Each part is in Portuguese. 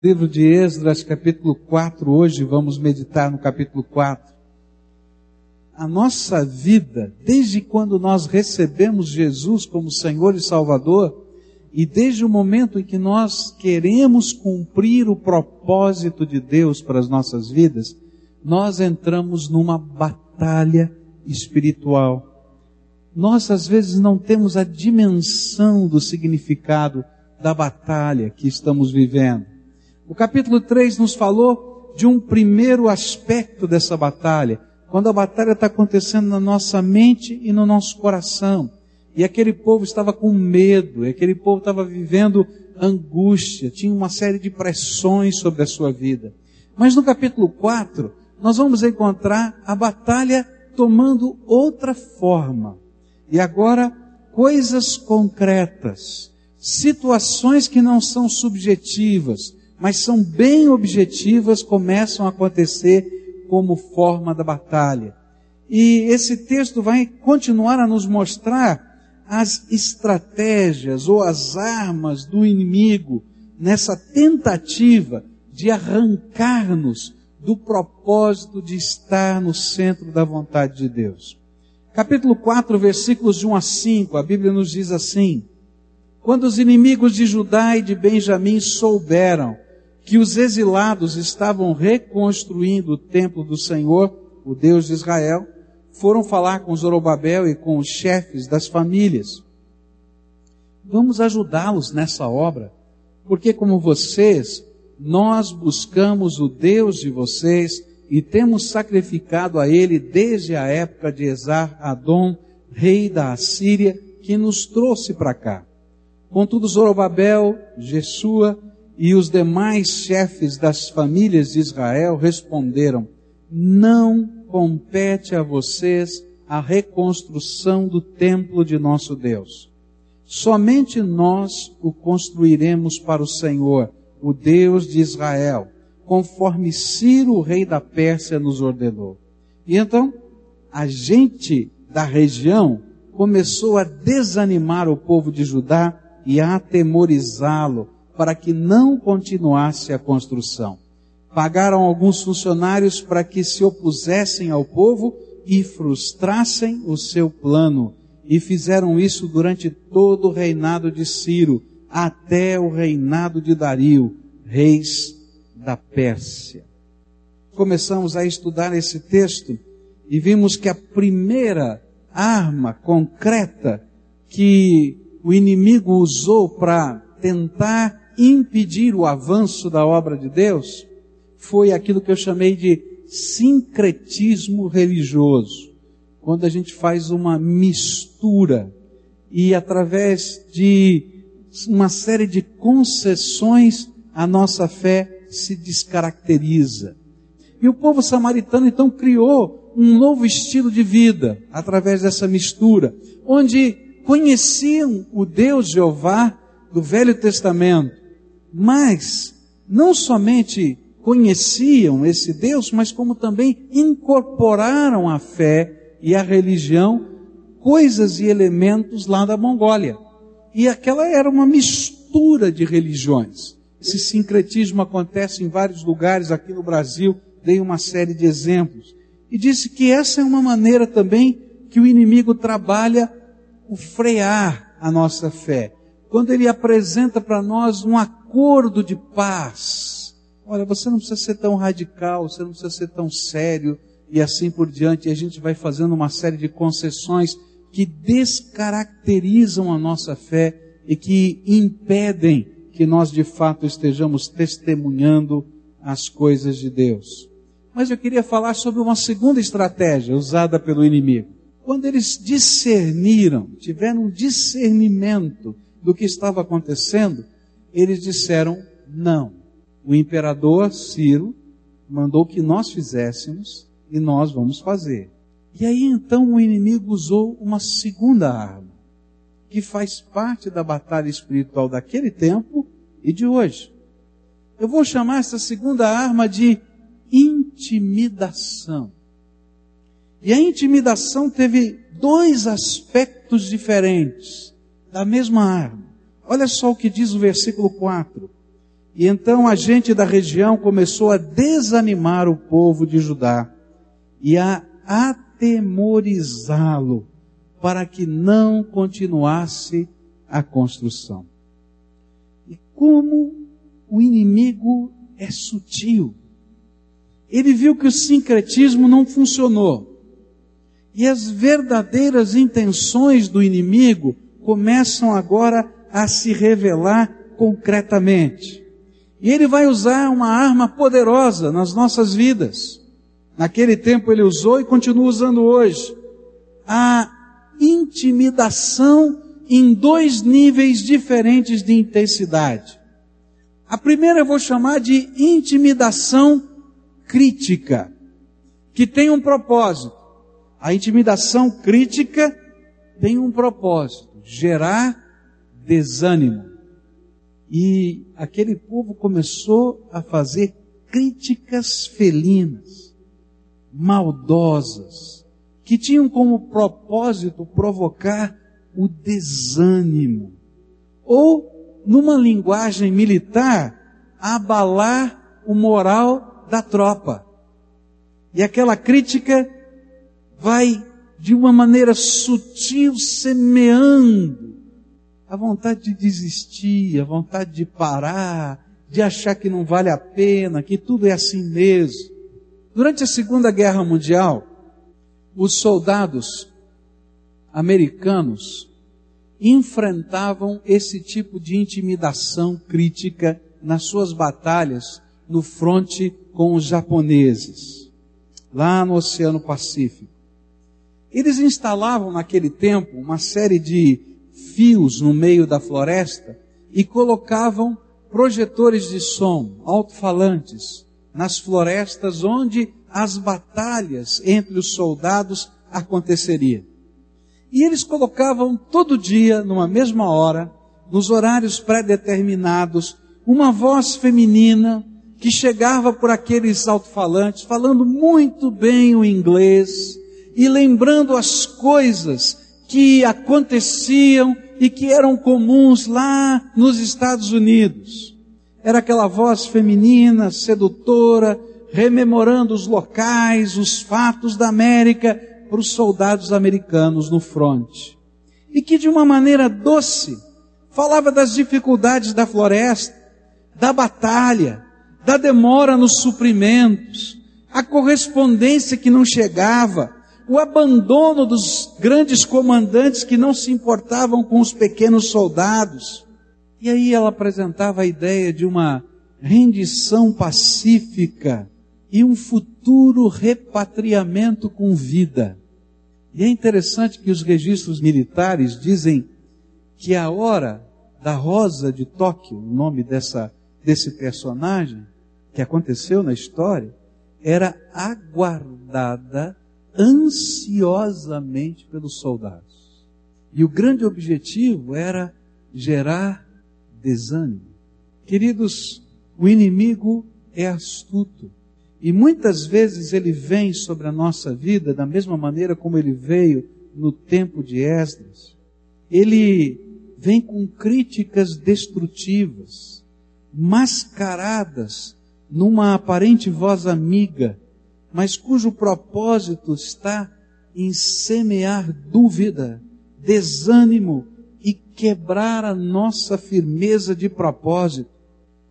Livro de Esdras, capítulo 4, hoje vamos meditar no capítulo 4. A nossa vida, desde quando nós recebemos Jesus como Senhor e Salvador, e desde o momento em que nós queremos cumprir o propósito de Deus para as nossas vidas, nós entramos numa batalha espiritual. Nós às vezes não temos a dimensão do significado da batalha que estamos vivendo. O capítulo 3 nos falou de um primeiro aspecto dessa batalha, quando a batalha está acontecendo na nossa mente e no nosso coração. E aquele povo estava com medo, e aquele povo estava vivendo angústia, tinha uma série de pressões sobre a sua vida. Mas no capítulo 4, nós vamos encontrar a batalha tomando outra forma. E agora, coisas concretas, situações que não são subjetivas, mas são bem objetivas, começam a acontecer como forma da batalha. E esse texto vai continuar a nos mostrar as estratégias ou as armas do inimigo nessa tentativa de arrancar-nos do propósito de estar no centro da vontade de Deus. Capítulo 4, versículos de 1 a 5, a Bíblia nos diz assim: Quando os inimigos de Judá e de Benjamim souberam que os exilados estavam reconstruindo o templo do Senhor, o Deus de Israel, foram falar com Zorobabel e com os chefes das famílias. Vamos ajudá-los nessa obra, porque como vocês, nós buscamos o Deus de vocês e temos sacrificado a ele desde a época de Esar Adom, rei da Assíria, que nos trouxe para cá. Contudo, Zorobabel, Jesua e os demais chefes das famílias de Israel responderam: Não compete a vocês a reconstrução do templo de nosso Deus. Somente nós o construiremos para o Senhor, o Deus de Israel, conforme Ciro, rei da Pérsia, nos ordenou. E então, a gente da região começou a desanimar o povo de Judá e a atemorizá-lo para que não continuasse a construção. Pagaram alguns funcionários para que se opusessem ao povo e frustrassem o seu plano. E fizeram isso durante todo o reinado de Ciro, até o reinado de Dario, reis da Pérsia. Começamos a estudar esse texto e vimos que a primeira arma concreta que o inimigo usou para tentar impedir o avanço da obra de Deus foi aquilo que eu chamei de sincretismo religioso. Quando a gente faz uma mistura e através de uma série de concessões a nossa fé se descaracteriza. E o povo samaritano então criou um novo estilo de vida através dessa mistura, onde conheciam o Deus Jeová do Velho Testamento, mas não somente conheciam esse Deus, mas como também incorporaram a fé e a religião coisas e elementos lá da Mongólia. E aquela era uma mistura de religiões. Esse sincretismo acontece em vários lugares aqui no Brasil, dei uma série de exemplos. E disse que essa é uma maneira também que o inimigo trabalha o frear a nossa fé. Quando ele apresenta para nós um acordo de paz. Olha, você não precisa ser tão radical, você não precisa ser tão sério e assim por diante. E a gente vai fazendo uma série de concessões que descaracterizam a nossa fé e que impedem que nós de fato estejamos testemunhando as coisas de Deus. Mas eu queria falar sobre uma segunda estratégia usada pelo inimigo. Quando eles discerniram, tiveram um discernimento do que estava acontecendo, eles disseram não. O imperador Ciro mandou que nós fizéssemos e nós vamos fazer. E aí então o inimigo usou uma segunda arma, que faz parte da batalha espiritual daquele tempo e de hoje. Eu vou chamar essa segunda arma de intimidação. E a intimidação teve dois aspectos diferentes da mesma arma. Olha só o que diz o versículo 4. E então a gente da região começou a desanimar o povo de Judá e a atemorizá-lo para que não continuasse a construção. E como o inimigo é sutil. Ele viu que o sincretismo não funcionou. E as verdadeiras intenções do inimigo começam agora a se revelar concretamente. E ele vai usar uma arma poderosa nas nossas vidas. Naquele tempo ele usou e continua usando hoje. A intimidação em dois níveis diferentes de intensidade. A primeira eu vou chamar de intimidação crítica, que tem um propósito. A intimidação crítica tem um propósito: gerar desânimo. E aquele povo começou a fazer críticas felinas, maldosas, que tinham como propósito provocar o desânimo. Ou, numa linguagem militar, abalar o moral da tropa. E aquela crítica vai de uma maneira sutil semeando a vontade de desistir, a vontade de parar, de achar que não vale a pena, que tudo é assim mesmo. Durante a Segunda Guerra Mundial, os soldados americanos enfrentavam esse tipo de intimidação crítica nas suas batalhas no fronte com os japoneses, lá no Oceano Pacífico. Eles instalavam naquele tempo uma série de fios no meio da floresta e colocavam projetores de som, alto-falantes, nas florestas onde as batalhas entre os soldados aconteceriam. E eles colocavam todo dia, numa mesma hora, nos horários pré-determinados, uma voz feminina que chegava por aqueles alto-falantes, falando muito bem o inglês e lembrando as coisas que aconteciam e que eram comuns lá nos Estados Unidos. Era aquela voz feminina, sedutora, rememorando os locais, os fatos da América para os soldados americanos no fronte. E que de uma maneira doce falava das dificuldades da floresta, da batalha, da demora nos suprimentos, a correspondência que não chegava, o abandono dos grandes comandantes que não se importavam com os pequenos soldados. E aí ela apresentava a ideia de uma rendição pacífica e um futuro repatriamento com vida. E é interessante que os registros militares dizem que a hora da Rosa de Tóquio, o nome dessa, desse personagem, que aconteceu na história, era aguardada ansiosamente pelos soldados. E o grande objetivo era gerar desânimo. Queridos, o inimigo é astuto. E muitas vezes ele vem sobre a nossa vida da mesma maneira como ele veio no tempo de Esdras. Ele vem com críticas destrutivas, mascaradas numa aparente voz amiga, mas cujo propósito está em semear dúvida, desânimo e quebrar a nossa firmeza de propósito.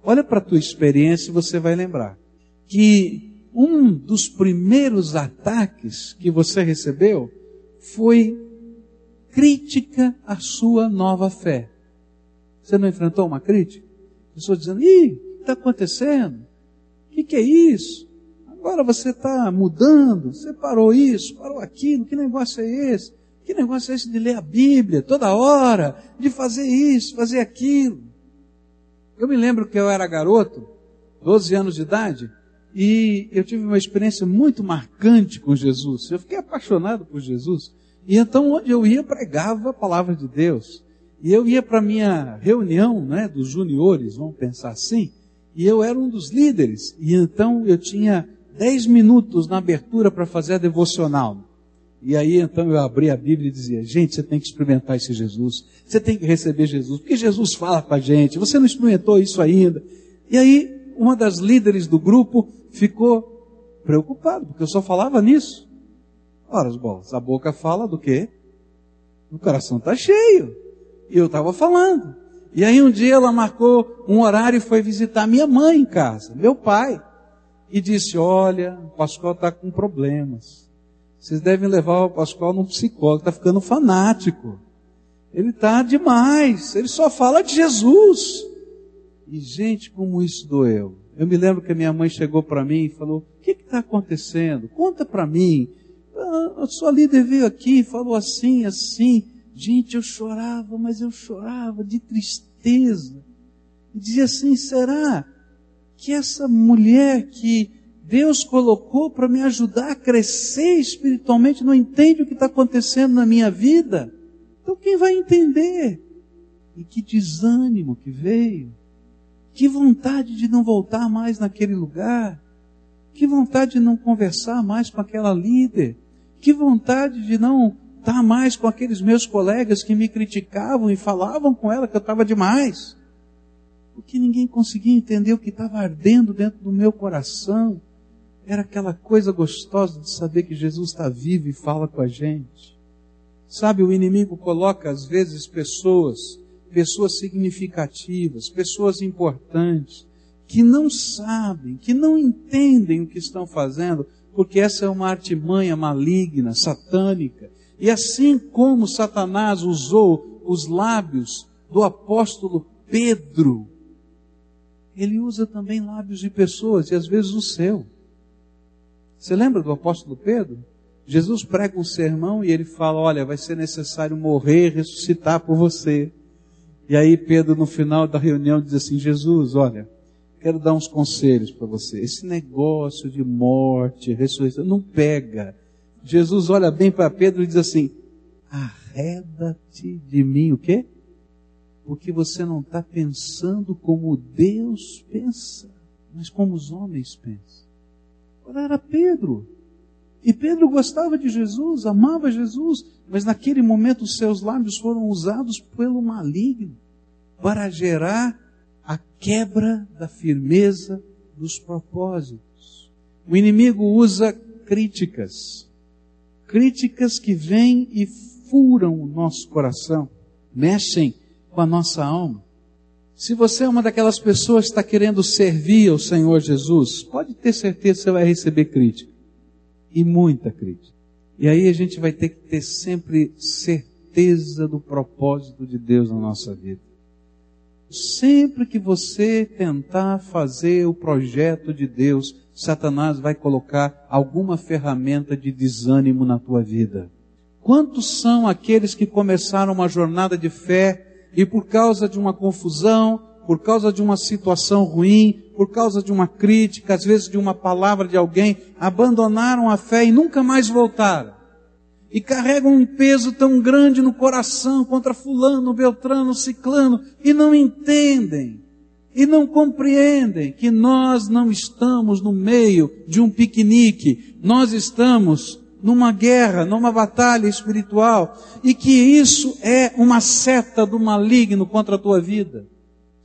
Olha para a tua experiência e você vai lembrar que um dos primeiros ataques que você recebeu foi crítica à sua nova fé. Você não enfrentou uma crítica? Pessoas dizendo, ih, está acontecendo? O que, que é isso? Agora você está mudando, você parou isso, parou aquilo, que negócio é esse? Que negócio é esse de ler a Bíblia toda hora, de fazer isso, fazer aquilo? Eu me lembro que eu era garoto, 12 anos de idade, e eu tive uma experiência muito marcante com Jesus. Eu fiquei apaixonado por Jesus. E então, onde eu ia, pregava a palavra de Deus. E eu ia para minha reunião né, dos juniores, vamos pensar assim, e eu era um dos líderes. E então eu tinha dez minutos na abertura para fazer a devocional. E aí então eu abri a Bíblia e dizia, gente, você tem que experimentar esse Jesus. Você tem que receber Jesus, porque Jesus fala com a gente. Você não experimentou isso ainda. E aí, uma das líderes do grupo ficou preocupada, porque eu só falava nisso. Ora, as bolas, a boca fala do quê? O coração está cheio. E eu estava falando. E aí um dia ela marcou um horário e foi visitar minha mãe em casa, meu pai. E disse, olha, o Pascoal está com problemas. Vocês devem levar o Pascoal num psicólogo, está ficando fanático. Ele está demais, ele só fala de Jesus. E gente, como isso doeu. Eu me lembro que a minha mãe chegou para mim e falou: O que está acontecendo? Conta para mim. Ah, a sua líder veio aqui e falou assim, assim. Gente, eu chorava, mas eu chorava de tristeza. E dizia assim: será que essa mulher que Deus colocou para me ajudar a crescer espiritualmente não entende o que está acontecendo na minha vida? Então quem vai entender? E que desânimo que veio. Que vontade de não voltar mais naquele lugar. Que vontade de não conversar mais com aquela líder. Que vontade de não estar mais com aqueles meus colegas que me criticavam e falavam com ela que eu estava demais. Porque ninguém conseguia entender o que estava ardendo dentro do meu coração. Era aquela coisa gostosa de saber que Jesus está vivo e fala com a gente. Sabe, o inimigo coloca às vezes pessoas pessoas significativas, pessoas importantes, que não sabem, que não entendem o que estão fazendo, porque essa é uma artimanha maligna, satânica. E assim como Satanás usou os lábios do apóstolo Pedro, ele usa também lábios de pessoas, e às vezes o seu. Você lembra do apóstolo Pedro? Jesus prega um sermão e ele fala: Olha, vai ser necessário morrer e ressuscitar por você. E aí Pedro, no final da reunião, diz assim: Jesus, olha, quero dar uns conselhos para você. Esse negócio de morte, ressurreição, não pega. Jesus olha bem para Pedro e diz assim: arreda-te de mim, o quê? Porque você não está pensando como Deus pensa, mas como os homens pensam. Agora era Pedro. E Pedro gostava de Jesus, amava Jesus, mas naquele momento os seus lábios foram usados pelo maligno para gerar a quebra da firmeza dos propósitos. O inimigo usa críticas, críticas que vêm e furam o nosso coração, mexem com a nossa alma. Se você é uma daquelas pessoas que está querendo servir ao Senhor Jesus, pode ter certeza que você vai receber crítica. E muita crítica. E aí a gente vai ter que ter sempre certeza do propósito de Deus na nossa vida. Sempre que você tentar fazer o projeto de Deus, Satanás vai colocar alguma ferramenta de desânimo na tua vida. Quantos são aqueles que começaram uma jornada de fé e por causa de uma confusão, por causa de uma situação ruim, por causa de uma crítica, às vezes de uma palavra de alguém, abandonaram a fé e nunca mais voltaram. E carregam um peso tão grande no coração contra fulano, beltrano, ciclano, e não entendem, e não compreendem que nós não estamos no meio de um piquenique, nós estamos numa guerra, numa batalha espiritual, e que isso é uma seta do maligno contra a tua vida.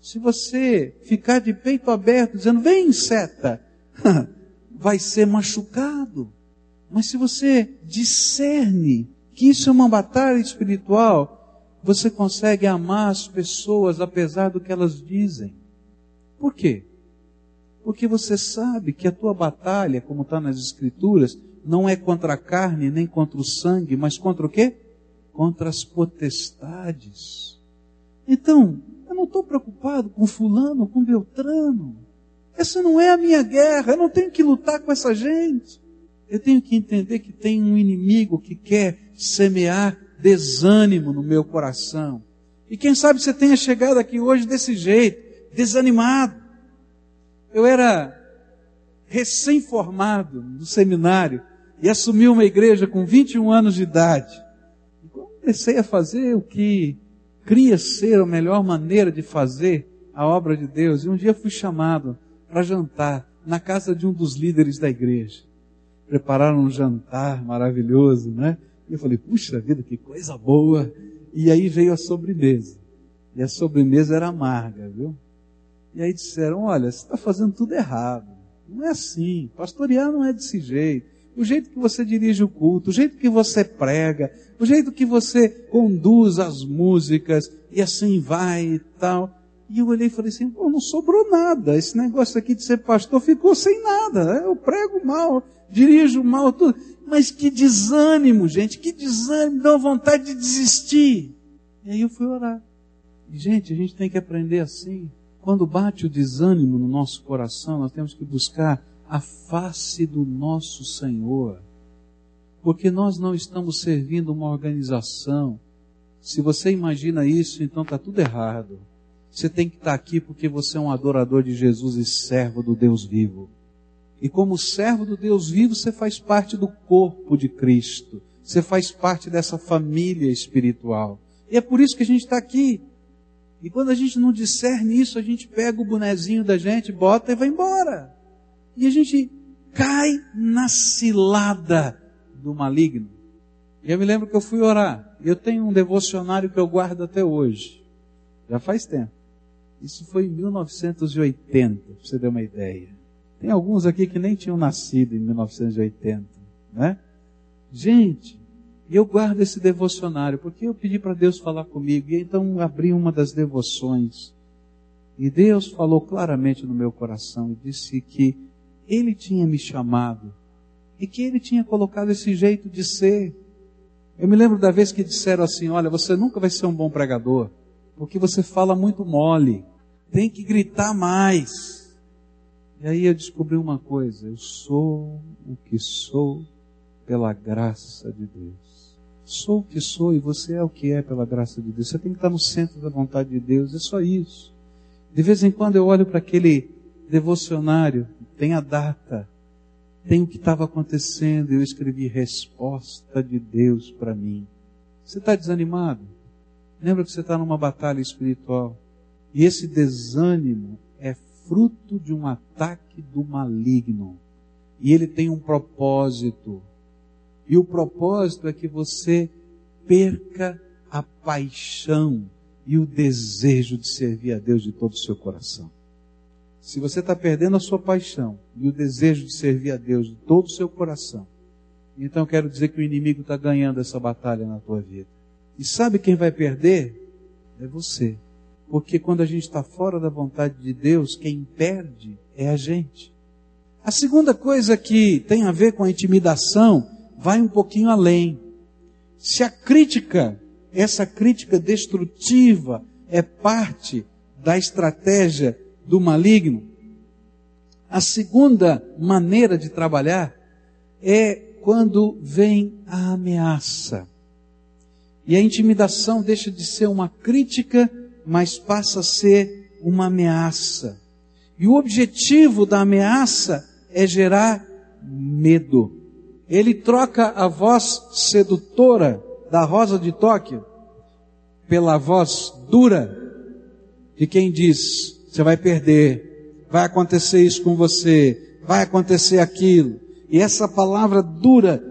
Se você ficar de peito aberto dizendo, vem seta, vai ser machucado. Mas se você discerne que isso é uma batalha espiritual, você consegue amar as pessoas apesar do que elas dizem. Por quê? Porque você sabe que a tua batalha, como está nas Escrituras, não é contra a carne nem contra o sangue, mas contra o quê? Contra as potestades. Então, eu não estou preocupado com fulano, com Beltrano. Essa não é a minha guerra. Eu não tenho que lutar com essa gente. Eu tenho que entender que tem um inimigo que quer semear desânimo no meu coração. E quem sabe você tenha chegado aqui hoje desse jeito, desanimado. Eu era recém-formado do seminário e assumi uma igreja com 21 anos de idade. E comecei a fazer o que cria ser a melhor maneira de fazer a obra de Deus. E um dia fui chamado para jantar na casa de um dos líderes da igreja. Prepararam um jantar maravilhoso, né? E eu falei, puxa vida, que coisa boa. E aí veio a sobremesa. E a sobremesa era amarga, viu? E aí disseram: Olha, você está fazendo tudo errado. Não é assim. Pastorear não é desse jeito. O jeito que você dirige o culto, o jeito que você prega, o jeito que você conduz as músicas e assim vai e tal. E eu olhei e falei assim: Pô, não sobrou nada. Esse negócio aqui de ser pastor ficou sem nada. Né? Eu prego mal, dirijo mal, tudo. Mas que desânimo, gente, que desânimo, dá vontade de desistir. E aí eu fui orar. E, gente, a gente tem que aprender assim. Quando bate o desânimo no nosso coração, nós temos que buscar a face do nosso Senhor. Porque nós não estamos servindo uma organização. Se você imagina isso, então está tudo errado. Você tem que estar aqui porque você é um adorador de Jesus e servo do Deus vivo. E como servo do Deus vivo, você faz parte do corpo de Cristo. Você faz parte dessa família espiritual. E é por isso que a gente está aqui. E quando a gente não discerne isso, a gente pega o bonezinho da gente, bota e vai embora. E a gente cai na cilada do maligno. E eu me lembro que eu fui orar. Eu tenho um devocionário que eu guardo até hoje. Já faz tempo. Isso foi em 1980, para você ter uma ideia. Tem alguns aqui que nem tinham nascido em 1980, né? Gente, e eu guardo esse devocionário, porque eu pedi para Deus falar comigo, e então abri uma das devoções. E Deus falou claramente no meu coração e disse que Ele tinha me chamado e que Ele tinha colocado esse jeito de ser. Eu me lembro da vez que disseram assim: Olha, você nunca vai ser um bom pregador, porque você fala muito mole, tem que gritar mais. E aí eu descobri uma coisa: eu sou o que sou pela graça de Deus. Sou o que sou e você é o que é pela graça de Deus. Você tem que estar no centro da vontade de Deus, é só isso. De vez em quando eu olho para aquele devocionário, tem a data, tem o que estava acontecendo, eu escrevi resposta de Deus para mim. Você está desanimado? Lembra que você está numa batalha espiritual. E esse desânimo é fruto de um ataque do maligno. E ele tem um propósito. E o propósito é que você perca a paixão e o desejo de servir a Deus de todo o seu coração. Se você está perdendo a sua paixão e o desejo de servir a Deus de todo o seu coração, então quero dizer que o inimigo está ganhando essa batalha na tua vida. E sabe quem vai perder? É você. Porque quando a gente está fora da vontade de Deus, quem perde é a gente. A segunda coisa que tem a ver com a intimidação vai um pouquinho além. Se a crítica, essa crítica destrutiva, é parte da estratégia do maligno, a segunda maneira de trabalhar é quando vem a ameaça. E a intimidação deixa de ser uma crítica, mas passa a ser uma ameaça. E o objetivo da ameaça é gerar medo. Ele troca a voz sedutora da Rosa de Tóquio pela voz dura de quem diz: você vai perder, vai acontecer isso com você, vai acontecer aquilo. E essa palavra dura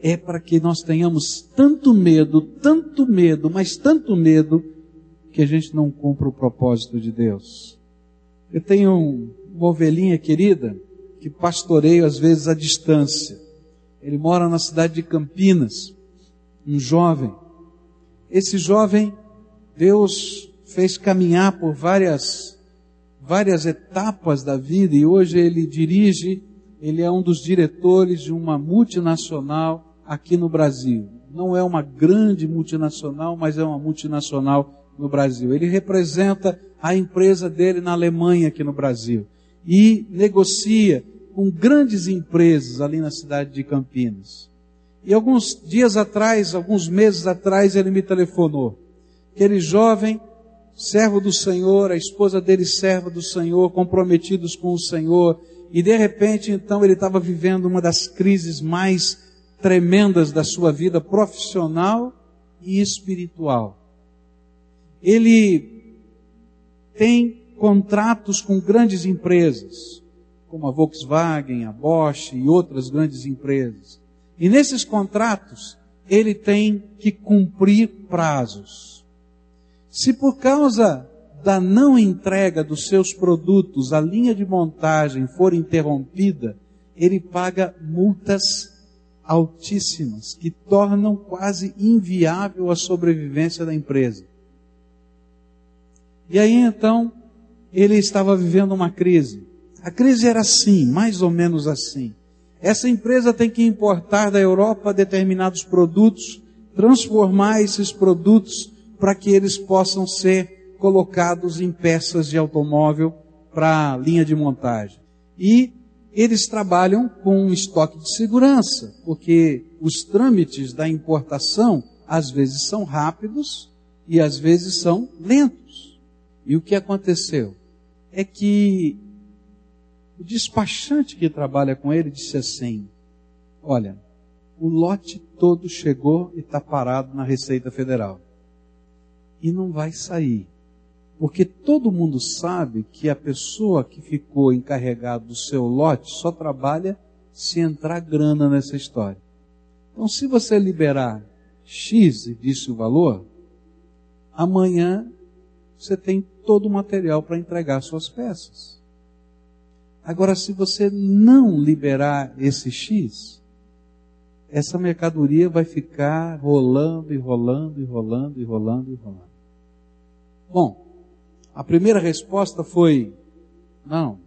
é para que nós tenhamos tanto medo, tanto medo, mas tanto medo, que a gente não cumpra o propósito de Deus. Eu tenho uma ovelhinha querida que pastoreio às vezes à distância. Ele mora na cidade de Campinas, um jovem. Esse jovem, Deus fez caminhar por várias, várias etapas da vida e hoje ele dirige, ele é um dos diretores de uma multinacional aqui no Brasil. Não é uma grande multinacional, mas é uma multinacional no Brasil. Ele representa a empresa dele na Alemanha aqui no Brasil e negocia com grandes empresas ali na cidade de Campinas. E alguns dias atrás, alguns meses atrás, ele me telefonou. Aquele jovem, servo do Senhor, a esposa dele serva do Senhor, comprometidos com o Senhor, e de repente, então, ele estava vivendo uma das crises mais tremendas da sua vida profissional e espiritual. Ele tem contratos com grandes empresas, como a Volkswagen, a Bosch e outras grandes empresas. E nesses contratos, ele tem que cumprir prazos. Se por causa da não entrega dos seus produtos, a linha de montagem for interrompida, ele paga multas altíssimas que tornam quase inviável a sobrevivência da empresa. E aí então, ele estava vivendo uma crise. A crise era assim, mais ou menos assim. Essa empresa tem que importar da Europa determinados produtos, transformar esses produtos para que eles possam ser colocados em peças de automóvel para linha de montagem. E eles trabalham com um estoque de segurança, porque os trâmites da importação às vezes são rápidos e às vezes são lentos. E o que aconteceu? É que o despachante que trabalha com ele disse assim: Olha, o lote todo chegou e está parado na Receita Federal. E não vai sair. Porque todo mundo sabe que a pessoa que ficou encarregada do seu lote só trabalha se entrar grana nessa história. Então, se você liberar X e disse o valor, amanhã você tem todo o material para entregar suas peças. Agora, se você não liberar esse X, essa mercadoria vai ficar rolando e rolando e rolando e rolando e rolando. Bom, a primeira resposta foi: não,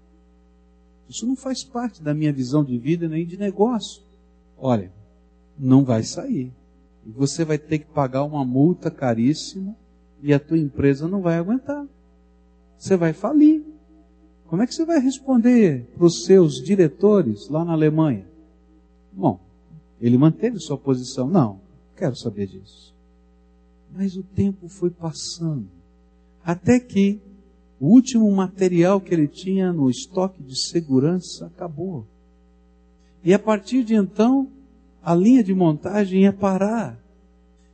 isso não faz parte da minha visão de vida nem de negócio. Olha, não vai sair. E você vai ter que pagar uma multa caríssima e a tua empresa não vai aguentar. Você vai falir. Como é que você vai responder para os seus diretores lá na Alemanha? Bom, ele manteve sua posição. Não, quero saber disso. Mas o tempo foi passando. Até que o último material que ele tinha no estoque de segurança acabou. E a partir de então, a linha de montagem ia parar.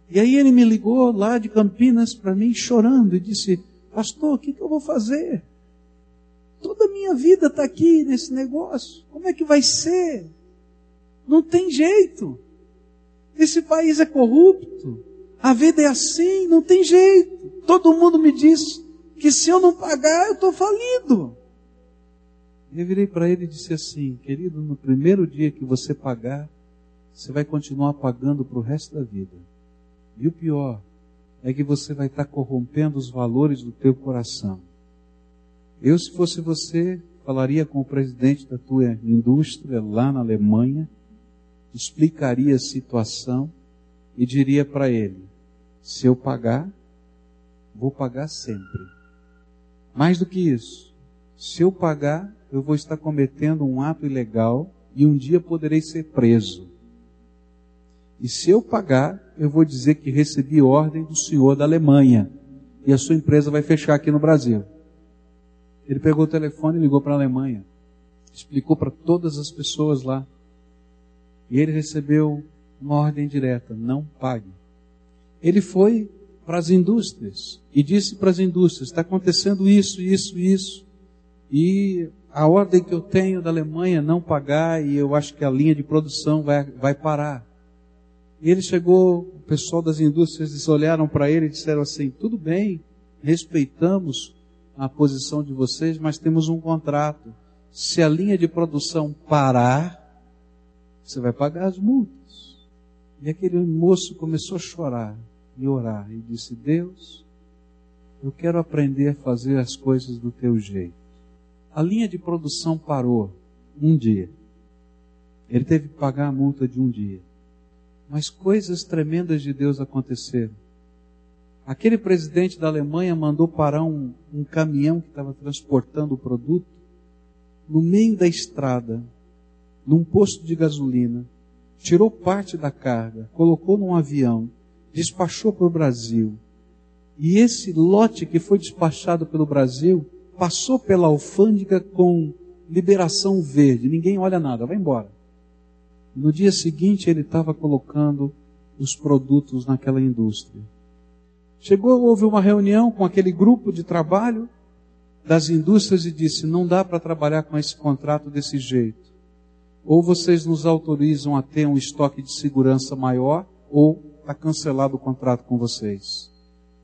E aí ele me ligou lá de Campinas para mim chorando e disse: Pastor, o que, que eu vou fazer? Toda a minha vida está aqui nesse negócio. Como é que vai ser? Não tem jeito. Esse país é corrupto. A vida é assim, não tem jeito. Todo mundo me diz que se eu não pagar, eu estou falido. Eu virei para ele e disse assim: Querido, no primeiro dia que você pagar, você vai continuar pagando para o resto da vida. E o pior é que você vai estar corrompendo os valores do teu coração. Eu, se fosse você, falaria com o presidente da tua indústria lá na Alemanha, explicaria a situação e diria para ele: se eu pagar, vou pagar sempre. Mais do que isso, se eu pagar, eu vou estar cometendo um ato ilegal e um dia poderei ser preso. E se eu pagar, eu vou dizer que recebi ordem do senhor da Alemanha e a sua empresa vai fechar aqui no Brasil. Ele pegou o telefone e ligou para a Alemanha. Explicou para todas as pessoas lá. E ele recebeu uma ordem direta: não pague. Ele foi para as indústrias e disse para as indústrias: está acontecendo isso, isso, isso. E a ordem que eu tenho da Alemanha não pagar, e eu acho que a linha de produção vai, vai parar. E ele chegou, o pessoal das indústrias olharam para ele e disseram assim: tudo bem, respeitamos a posição de vocês, mas temos um contrato. Se a linha de produção parar, você vai pagar as multas. E aquele moço começou a chorar e orar e disse: Deus, eu quero aprender a fazer as coisas do teu jeito. A linha de produção parou um dia. Ele teve que pagar a multa de um dia. Mas coisas tremendas de Deus aconteceram. Aquele presidente da Alemanha mandou parar um, um caminhão que estava transportando o produto no meio da estrada, num posto de gasolina, tirou parte da carga, colocou num avião, despachou para o Brasil. E esse lote que foi despachado pelo Brasil passou pela alfândega com liberação verde. Ninguém olha nada, vai embora. No dia seguinte ele estava colocando os produtos naquela indústria. Chegou, houve uma reunião com aquele grupo de trabalho das indústrias e disse: não dá para trabalhar com esse contrato desse jeito. Ou vocês nos autorizam a ter um estoque de segurança maior, ou está cancelado o contrato com vocês.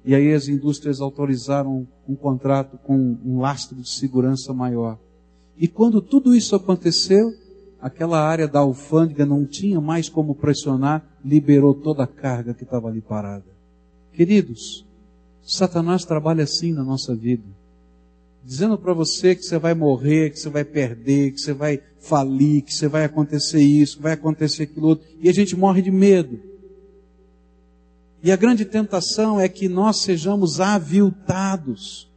E aí as indústrias autorizaram um contrato com um lastro de segurança maior. E quando tudo isso aconteceu, aquela área da alfândega não tinha mais como pressionar, liberou toda a carga que estava ali parada. Queridos, Satanás trabalha assim na nossa vida. Dizendo para você que você vai morrer, que você vai perder, que você vai falir, que você vai acontecer isso, que vai acontecer aquilo outro. E a gente morre de medo. E a grande tentação é que nós sejamos aviltados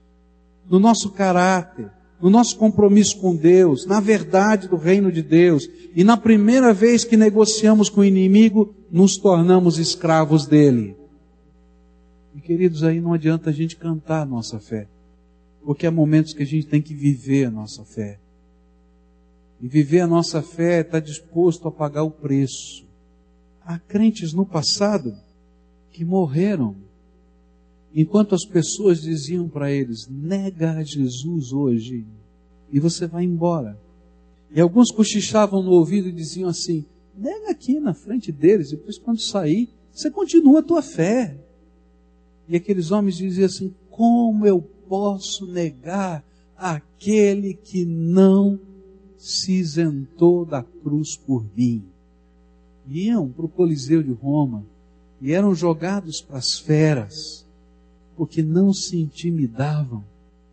no nosso caráter, no nosso compromisso com Deus, na verdade do reino de Deus. E na primeira vez que negociamos com o inimigo, nos tornamos escravos dele. E queridos, aí não adianta a gente cantar a nossa fé. Porque há momentos que a gente tem que viver a nossa fé. E viver a nossa fé está disposto a pagar o preço. Há crentes no passado que morreram. Enquanto as pessoas diziam para eles: nega a Jesus hoje e você vai embora. E alguns cochichavam no ouvido e diziam assim: nega aqui na frente deles, depois quando sair, você continua a tua fé. E aqueles homens diziam assim: como eu posso negar aquele que não se isentou da cruz por mim? Iam para o Coliseu de Roma e eram jogados para as feras, porque não se intimidavam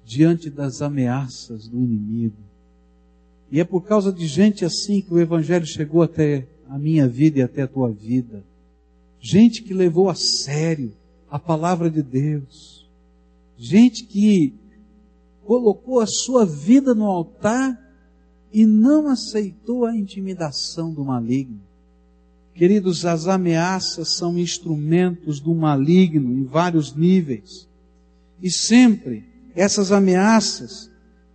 diante das ameaças do inimigo. E é por causa de gente assim que o Evangelho chegou até a minha vida e até a tua vida. Gente que levou a sério a palavra de Deus. Gente que colocou a sua vida no altar e não aceitou a intimidação do maligno. Queridos, as ameaças são instrumentos do maligno em vários níveis. E sempre essas ameaças,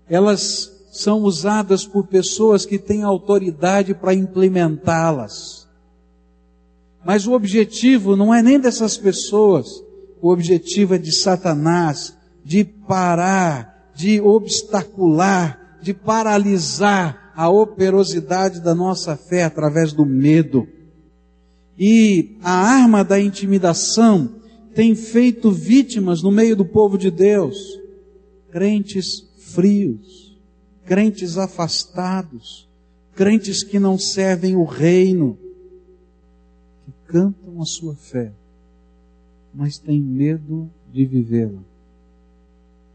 elas são usadas por pessoas que têm autoridade para implementá-las. Mas o objetivo não é nem dessas pessoas, o objetivo é de Satanás, de parar, de obstacular, de paralisar a operosidade da nossa fé através do medo. E a arma da intimidação tem feito vítimas no meio do povo de Deus. Crentes frios, crentes afastados, crentes que não servem o reino, que cantam a sua fé, mas têm medo de vivê-la.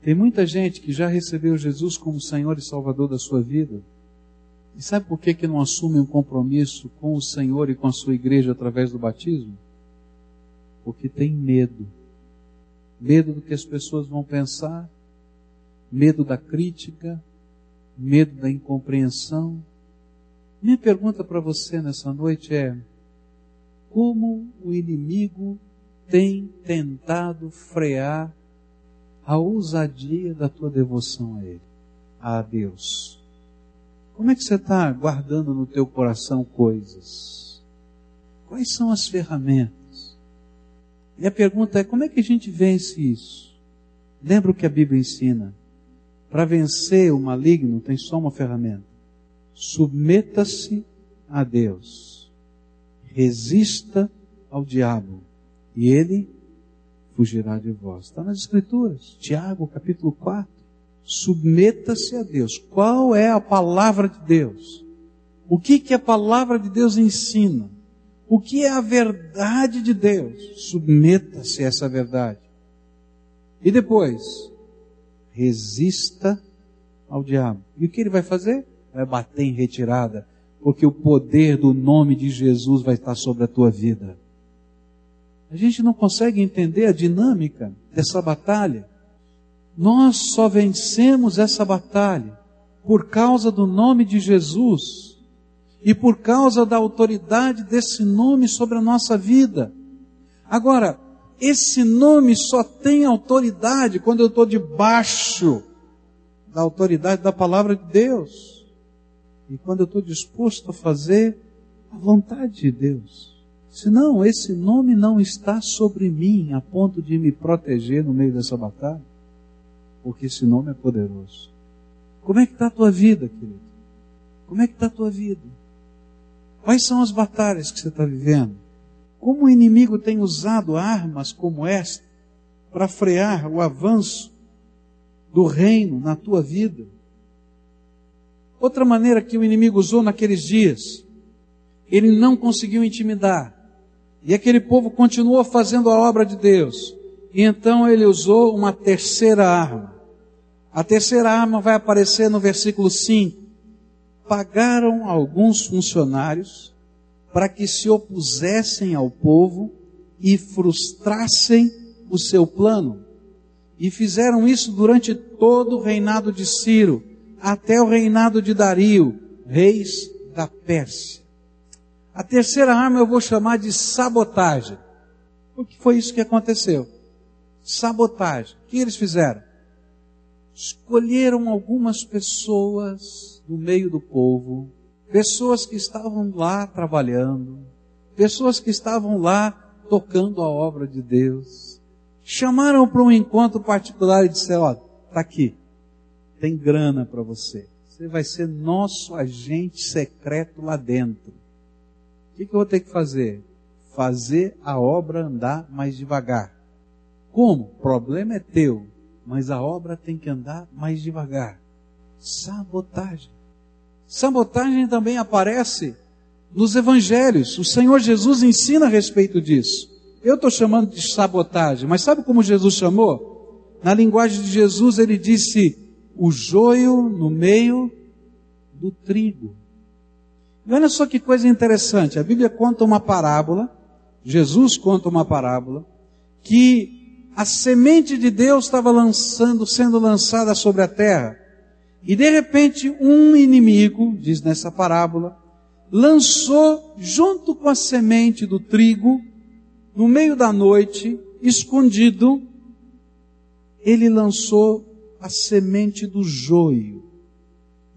Tem muita gente que já recebeu Jesus como Senhor e Salvador da sua vida, e sabe por que, que não assume um compromisso com o Senhor e com a sua igreja através do batismo? Porque tem medo. Medo do que as pessoas vão pensar, medo da crítica, medo da incompreensão. Minha pergunta para você nessa noite é: como o inimigo tem tentado frear a ousadia da tua devoção a Ele, a Deus? Como é que você está guardando no teu coração coisas? Quais são as ferramentas? E a pergunta é: como é que a gente vence isso? Lembra o que a Bíblia ensina? Para vencer o maligno tem só uma ferramenta: submeta-se a Deus, resista ao diabo, e ele fugirá de vós. Está nas Escrituras, Tiago capítulo 4 submeta-se a Deus. Qual é a palavra de Deus? O que, que a palavra de Deus ensina? O que é a verdade de Deus? Submeta-se a essa verdade. E depois, resista ao diabo. E o que ele vai fazer? Vai bater em retirada, porque o poder do nome de Jesus vai estar sobre a tua vida. A gente não consegue entender a dinâmica dessa batalha. Nós só vencemos essa batalha por causa do nome de Jesus e por causa da autoridade desse nome sobre a nossa vida. Agora, esse nome só tem autoridade quando eu estou debaixo da autoridade da palavra de Deus. E quando eu estou disposto a fazer a vontade de Deus. Senão, esse nome não está sobre mim a ponto de me proteger no meio dessa batalha porque esse nome é poderoso. Como é que está a tua vida, querido? Como é que está a tua vida? Quais são as batalhas que você está vivendo? Como o inimigo tem usado armas como esta para frear o avanço do reino na tua vida. Outra maneira que o inimigo usou naqueles dias, ele não conseguiu intimidar. E aquele povo continuou fazendo a obra de Deus. Então ele usou uma terceira arma. A terceira arma vai aparecer no versículo 5. Pagaram alguns funcionários para que se opusessem ao povo e frustrassem o seu plano. E fizeram isso durante todo o reinado de Ciro, até o reinado de Dario, reis da Pérsia. A terceira arma eu vou chamar de sabotagem. Porque foi isso que aconteceu. Sabotagem. O que eles fizeram? Escolheram algumas pessoas do meio do povo, pessoas que estavam lá trabalhando, pessoas que estavam lá tocando a obra de Deus. Chamaram para um encontro particular e disseram: Ó, tá aqui, tem grana para você. Você vai ser nosso agente secreto lá dentro. O que, que eu vou ter que fazer? Fazer a obra andar mais devagar. Como? O problema é teu, mas a obra tem que andar mais devagar. Sabotagem. Sabotagem também aparece nos evangelhos. O Senhor Jesus ensina a respeito disso. Eu estou chamando de sabotagem, mas sabe como Jesus chamou? Na linguagem de Jesus, ele disse: o joio no meio do trigo. E olha só que coisa interessante, a Bíblia conta uma parábola, Jesus conta uma parábola, que a semente de Deus estava lançando, sendo lançada sobre a terra, e de repente um inimigo, diz nessa parábola, lançou junto com a semente do trigo, no meio da noite, escondido, ele lançou a semente do joio,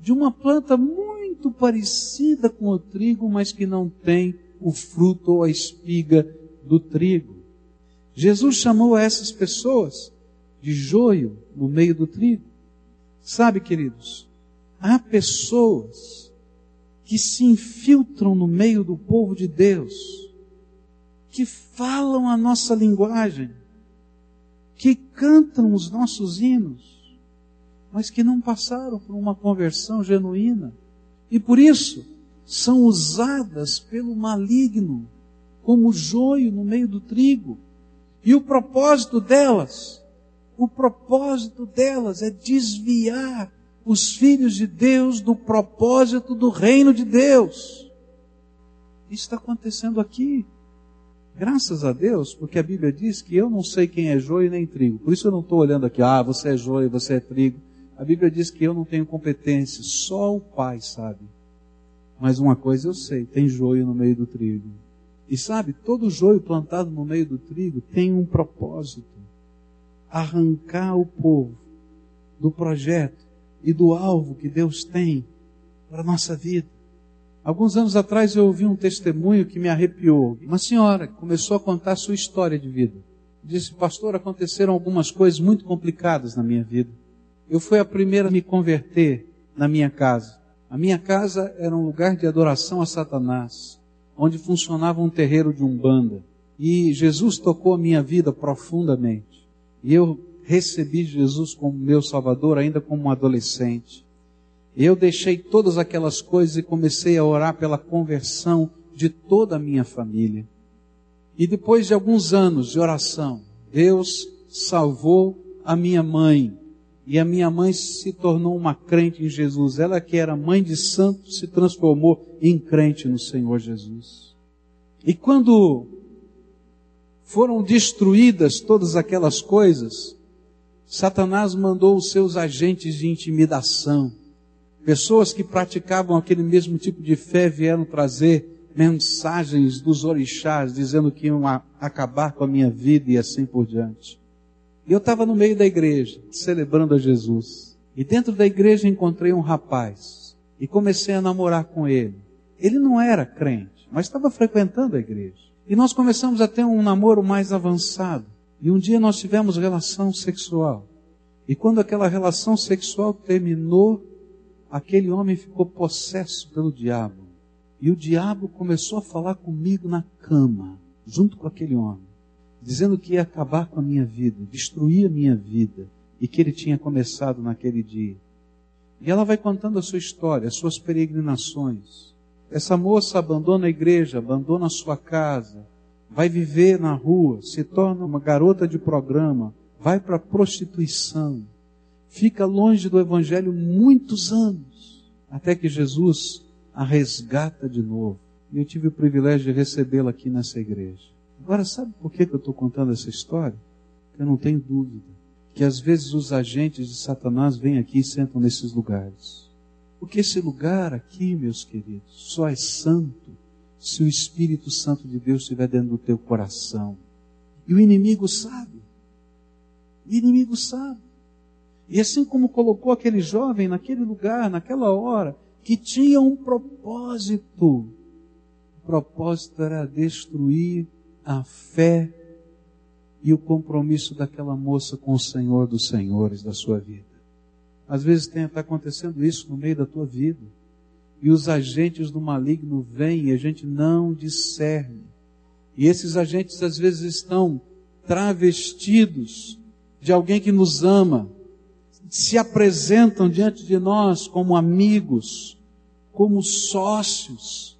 de uma planta muito parecida com o trigo, mas que não tem o fruto ou a espiga do trigo. Jesus chamou essas pessoas de joio no meio do trigo. Sabe, queridos, há pessoas que se infiltram no meio do povo de Deus, que falam a nossa linguagem, que cantam os nossos hinos, mas que não passaram por uma conversão genuína. E por isso são usadas pelo maligno como joio no meio do trigo. E o propósito delas, o propósito delas é desviar os filhos de Deus do propósito do reino de Deus. Isso está acontecendo aqui. Graças a Deus, porque a Bíblia diz que eu não sei quem é joio nem trigo. Por isso eu não estou olhando aqui, ah, você é joio, você é trigo. A Bíblia diz que eu não tenho competência, só o Pai sabe. Mas uma coisa eu sei, tem joio no meio do trigo. E sabe, todo joio plantado no meio do trigo tem um propósito: arrancar o povo do projeto e do alvo que Deus tem para a nossa vida. Alguns anos atrás eu ouvi um testemunho que me arrepiou. Uma senhora começou a contar sua história de vida. Disse, pastor, aconteceram algumas coisas muito complicadas na minha vida. Eu fui a primeira a me converter na minha casa. A minha casa era um lugar de adoração a Satanás, onde funcionava um terreiro de umbanda. E Jesus tocou a minha vida profundamente. E eu recebi Jesus como meu Salvador ainda como um adolescente. Eu deixei todas aquelas coisas e comecei a orar pela conversão de toda a minha família. E depois de alguns anos de oração, Deus salvou a minha mãe e a minha mãe se tornou uma crente em Jesus. Ela que era mãe de santo se transformou em crente no Senhor Jesus. E quando foram destruídas todas aquelas coisas, Satanás mandou os seus agentes de intimidação. Pessoas que praticavam aquele mesmo tipo de fé vieram trazer mensagens dos orixás dizendo que iam acabar com a minha vida e assim por diante. E eu estava no meio da igreja, celebrando a Jesus. E dentro da igreja encontrei um rapaz. E comecei a namorar com ele. Ele não era crente, mas estava frequentando a igreja. E nós começamos a ter um namoro mais avançado. E um dia nós tivemos relação sexual. E quando aquela relação sexual terminou, aquele homem ficou possesso pelo diabo. E o diabo começou a falar comigo na cama, junto com aquele homem dizendo que ia acabar com a minha vida, destruir a minha vida, e que ele tinha começado naquele dia. E ela vai contando a sua história, as suas peregrinações. Essa moça abandona a igreja, abandona a sua casa, vai viver na rua, se torna uma garota de programa, vai para a prostituição, fica longe do evangelho muitos anos, até que Jesus a resgata de novo. E eu tive o privilégio de recebê-la aqui nessa igreja. Agora, sabe por que eu estou contando essa história? Eu não tenho dúvida que às vezes os agentes de Satanás vêm aqui e sentam nesses lugares. Porque esse lugar aqui, meus queridos, só é santo se o Espírito Santo de Deus estiver dentro do teu coração. E o inimigo sabe. O inimigo sabe. E assim como colocou aquele jovem naquele lugar, naquela hora, que tinha um propósito. O propósito era destruir a fé e o compromisso daquela moça com o Senhor dos Senhores da sua vida. Às vezes está acontecendo isso no meio da tua vida. E os agentes do maligno vêm e a gente não discerne. E esses agentes às vezes estão travestidos de alguém que nos ama, se apresentam diante de nós como amigos, como sócios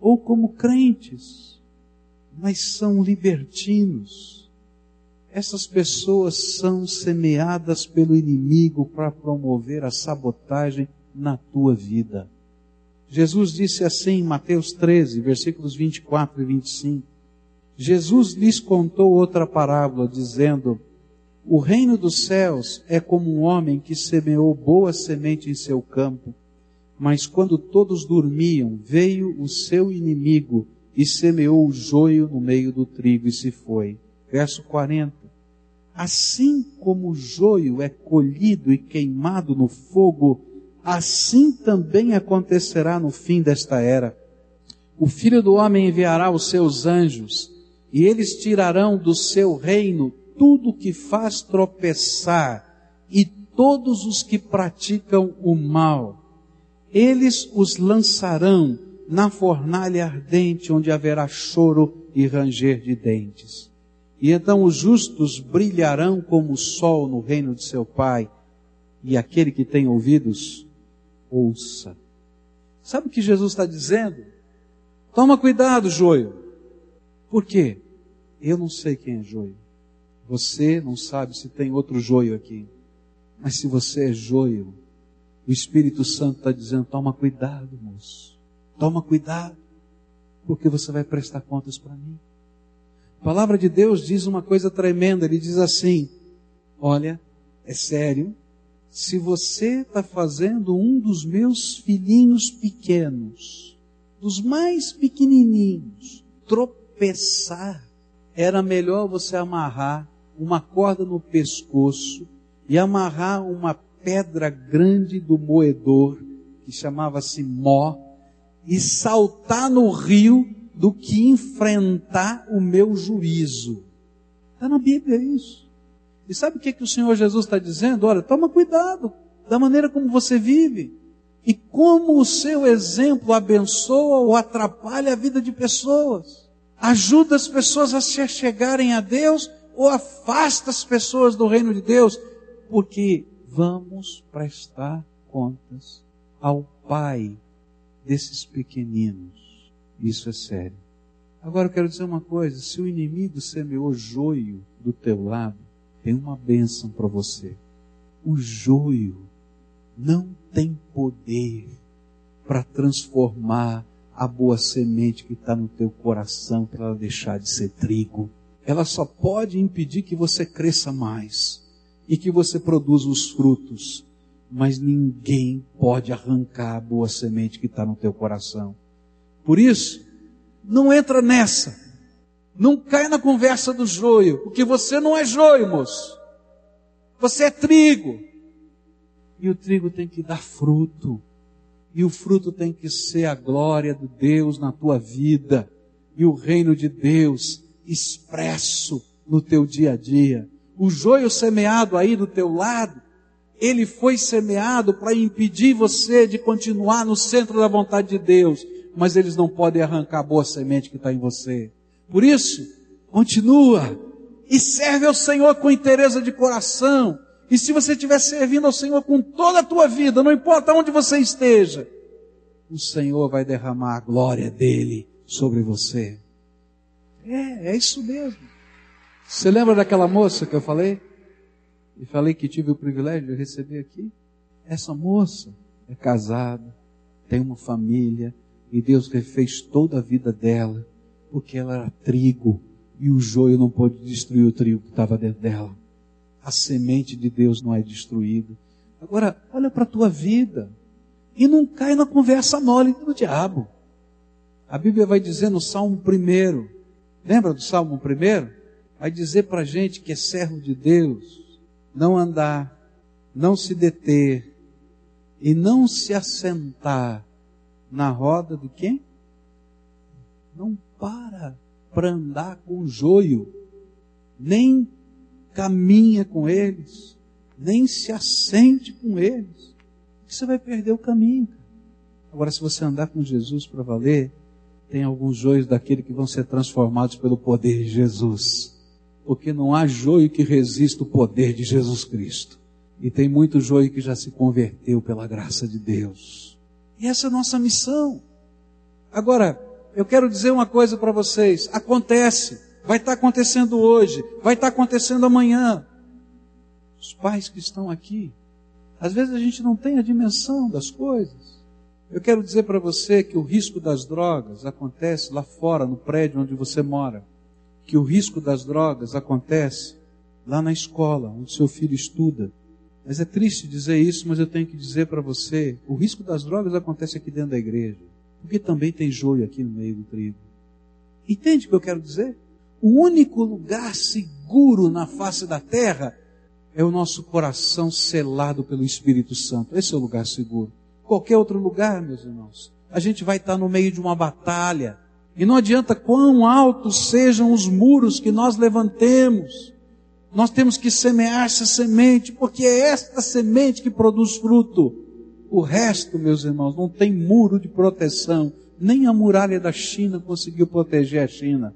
ou como crentes, mas são libertinos. Essas pessoas são semeadas pelo inimigo para promover a sabotagem na tua vida. Jesus disse assim em Mateus 13, versículos 24 e 25. Jesus lhes contou outra parábola, dizendo: o reino dos céus é como um homem que semeou boa semente em seu campo, mas quando todos dormiam, veio o seu inimigo e semeou o joio no meio do trigo e se foi. Verso 40. Assim como o joio é colhido e queimado no fogo, assim também acontecerá no fim desta era. O filho do homem enviará os seus anjos, e eles tirarão do seu reino tudo que faz tropeçar e todos os que praticam o mal. Eles os lançarão na fornalha ardente, onde haverá choro e ranger de dentes. E então os justos brilharão como o sol no reino de seu Pai. E aquele que tem ouvidos, ouça. Sabe o que Jesus está dizendo? Toma cuidado, joio. Por quê? Eu não sei quem é joio. Você não sabe se tem outro joio aqui. Mas se você é joio, o Espírito Santo está dizendo: toma cuidado, moço. Toma cuidado, porque você vai prestar contas para mim. A palavra de Deus diz uma coisa tremenda. Ele diz assim: Olha, é sério. Se você está fazendo um dos meus filhinhos pequenos, dos mais pequenininhos, tropeçar, era melhor você amarrar uma corda no pescoço e amarrar uma pedra grande do moedor, que chamava-se Mó, e saltar no rio do que enfrentar o meu juízo. Está na Bíblia isso. E sabe o que, que o Senhor Jesus está dizendo? Olha, toma cuidado da maneira como você vive. E como o seu exemplo abençoa ou atrapalha a vida de pessoas. Ajuda as pessoas a se chegarem a Deus ou afasta as pessoas do reino de Deus, porque vamos prestar contas ao Pai desses pequeninos. Isso é sério. Agora eu quero dizer uma coisa: se o inimigo semeou joio do teu lado, tem uma bênção para você. O joio não tem poder para transformar a boa semente que está no teu coração para ela deixar de ser trigo ela só pode impedir que você cresça mais e que você produza os frutos, mas ninguém pode arrancar a boa semente que está no teu coração. Por isso, não entra nessa. Não cai na conversa do joio, porque você não é joio, moço. Você é trigo. E o trigo tem que dar fruto. E o fruto tem que ser a glória de Deus na tua vida. E o reino de Deus expresso no teu dia a dia. O joio semeado aí do teu lado, ele foi semeado para impedir você de continuar no centro da vontade de Deus, mas eles não podem arrancar a boa semente que está em você. Por isso, continua, e serve ao Senhor com interesse de coração, e se você estiver servindo ao Senhor com toda a tua vida, não importa onde você esteja, o Senhor vai derramar a glória dele sobre você. É, é isso mesmo. Você lembra daquela moça que eu falei? E falei que tive o privilégio de receber aqui? Essa moça é casada, tem uma família, e Deus refez toda a vida dela, porque ela era trigo, e o joio não pôde destruir o trigo que estava dentro dela. A semente de Deus não é destruída. Agora, olha para a tua vida. E não cai na conversa mole do diabo. A Bíblia vai dizer no Salmo 1, lembra do Salmo 1? Vai dizer para a gente que é servo de Deus, não andar, não se deter e não se assentar na roda de quem? Não para para andar com joio, nem caminha com eles, nem se assente com eles. Você vai perder o caminho. Agora, se você andar com Jesus para valer, tem alguns joios daquele que vão ser transformados pelo poder de Jesus. Porque não há joio que resista o poder de Jesus Cristo. E tem muito joio que já se converteu pela graça de Deus. E essa é a nossa missão. Agora, eu quero dizer uma coisa para vocês: acontece, vai estar tá acontecendo hoje, vai estar tá acontecendo amanhã. Os pais que estão aqui, às vezes a gente não tem a dimensão das coisas. Eu quero dizer para você que o risco das drogas acontece lá fora, no prédio onde você mora. Que o risco das drogas acontece lá na escola, onde seu filho estuda. Mas é triste dizer isso, mas eu tenho que dizer para você: o risco das drogas acontece aqui dentro da igreja. Porque também tem joio aqui no meio do trigo. Entende o que eu quero dizer? O único lugar seguro na face da terra é o nosso coração selado pelo Espírito Santo. Esse é o lugar seguro. Qualquer outro lugar, meus irmãos, a gente vai estar no meio de uma batalha. E não adianta quão altos sejam os muros que nós levantemos. Nós temos que semear essa semente, porque é esta semente que produz fruto. O resto, meus irmãos, não tem muro de proteção. Nem a muralha da China conseguiu proteger a China.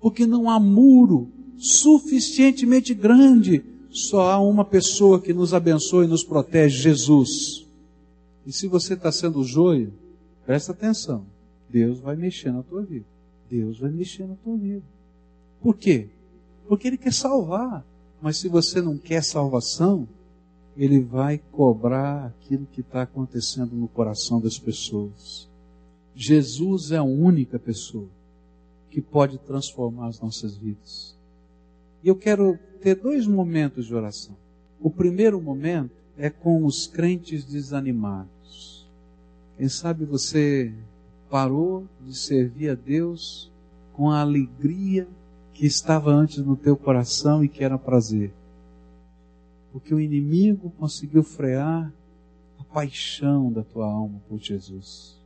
Porque não há muro suficientemente grande só há uma pessoa que nos abençoa e nos protege, Jesus. E se você está sendo joio, presta atenção. Deus vai mexer na tua vida. Deus vai mexer na tua vida. Por quê? Porque Ele quer salvar. Mas se você não quer salvação, Ele vai cobrar aquilo que está acontecendo no coração das pessoas. Jesus é a única pessoa que pode transformar as nossas vidas. E eu quero ter dois momentos de oração. O primeiro momento é com os crentes desanimados. Quem sabe você parou de servir a Deus com a alegria que estava antes no teu coração e que era prazer. Porque o inimigo conseguiu frear a paixão da tua alma por Jesus.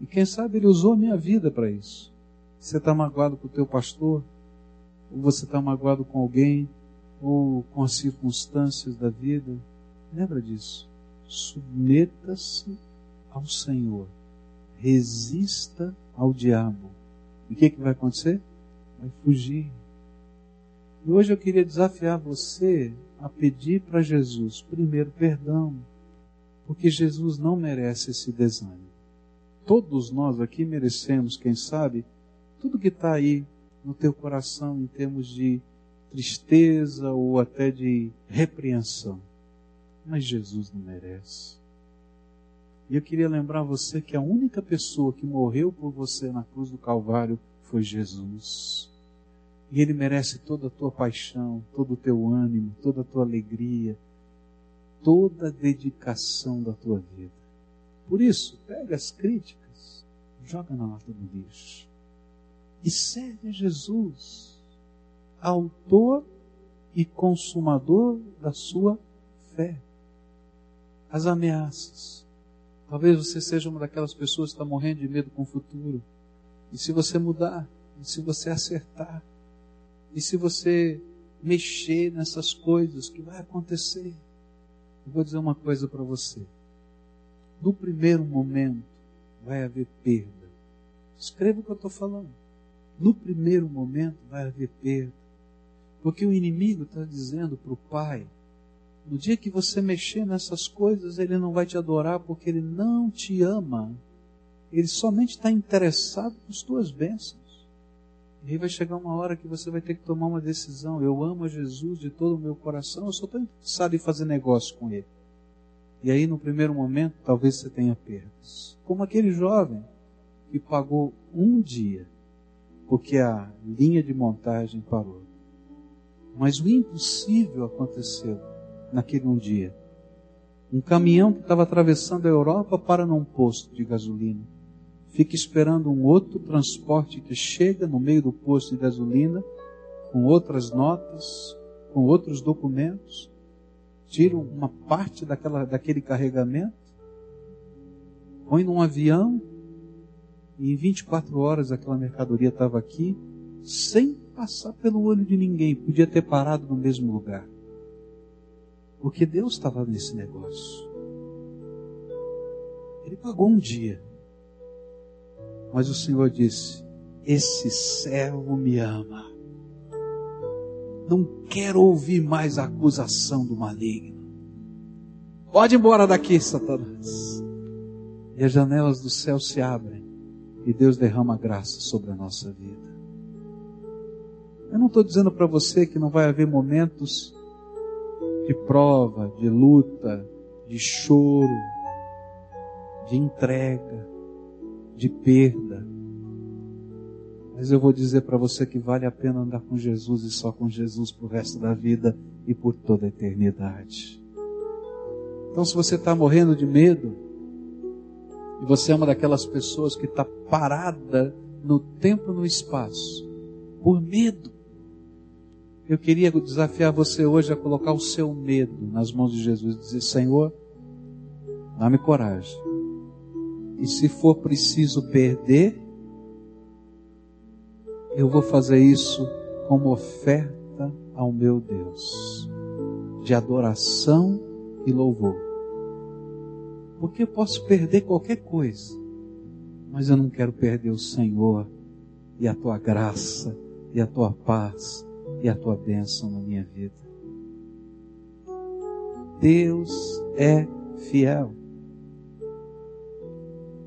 E quem sabe ele usou a minha vida para isso. Você está magoado com o teu pastor? Ou você está magoado com alguém? ou com as circunstâncias da vida, lembra disso. Submeta-se ao Senhor. Resista ao diabo. E o que, que vai acontecer? Vai fugir. E hoje eu queria desafiar você a pedir para Jesus, primeiro, perdão. Porque Jesus não merece esse desânimo. Todos nós aqui merecemos, quem sabe, tudo que está aí no teu coração em termos de tristeza ou até de repreensão. Mas Jesus não merece. E eu queria lembrar você que a única pessoa que morreu por você na cruz do Calvário foi Jesus. E Ele merece toda a tua paixão, todo o teu ânimo, toda a tua alegria, toda a dedicação da tua vida. Por isso, pega as críticas, joga na lata do lixo e serve a Jesus autor e consumador da sua fé. As ameaças. Talvez você seja uma daquelas pessoas que está morrendo de medo com o futuro. E se você mudar, e se você acertar, e se você mexer nessas coisas que vai acontecer, eu vou dizer uma coisa para você. No primeiro momento vai haver perda. Escreva o que eu estou falando. No primeiro momento vai haver perda Porque o inimigo está dizendo para o pai: no dia que você mexer nessas coisas, ele não vai te adorar porque ele não te ama. Ele somente está interessado nas tuas bênçãos. E aí vai chegar uma hora que você vai ter que tomar uma decisão. Eu amo a Jesus de todo o meu coração, eu só estou interessado em fazer negócio com Ele. E aí, no primeiro momento, talvez você tenha perdas. Como aquele jovem que pagou um dia, porque a linha de montagem parou. Mas o impossível aconteceu naquele um dia. Um caminhão que estava atravessando a Europa para num posto de gasolina fica esperando um outro transporte que chega no meio do posto de gasolina, com outras notas, com outros documentos, tira uma parte daquela, daquele carregamento, põe num avião, e em 24 horas aquela mercadoria estava aqui, sem passar pelo olho de ninguém, podia ter parado no mesmo lugar. Porque Deus estava nesse negócio. Ele pagou um dia. Mas o Senhor disse: Esse servo me ama. Não quero ouvir mais a acusação do maligno. Pode ir embora daqui, Satanás. E as janelas do céu se abrem e Deus derrama graça sobre a nossa vida. Eu não estou dizendo para você que não vai haver momentos de prova, de luta, de choro, de entrega de perda. Mas eu vou dizer para você que vale a pena andar com Jesus e só com Jesus para o resto da vida e por toda a eternidade. Então, se você está morrendo de medo, e você é uma daquelas pessoas que está parada no tempo e no espaço, por medo, eu queria desafiar você hoje a colocar o seu medo nas mãos de Jesus e dizer: Senhor, dá-me coragem e se for preciso perder, eu vou fazer isso como oferta ao meu Deus, de adoração e louvor. Porque eu posso perder qualquer coisa, mas eu não quero perder o Senhor e a tua graça e a tua paz e a tua bênção na minha vida. Deus é fiel.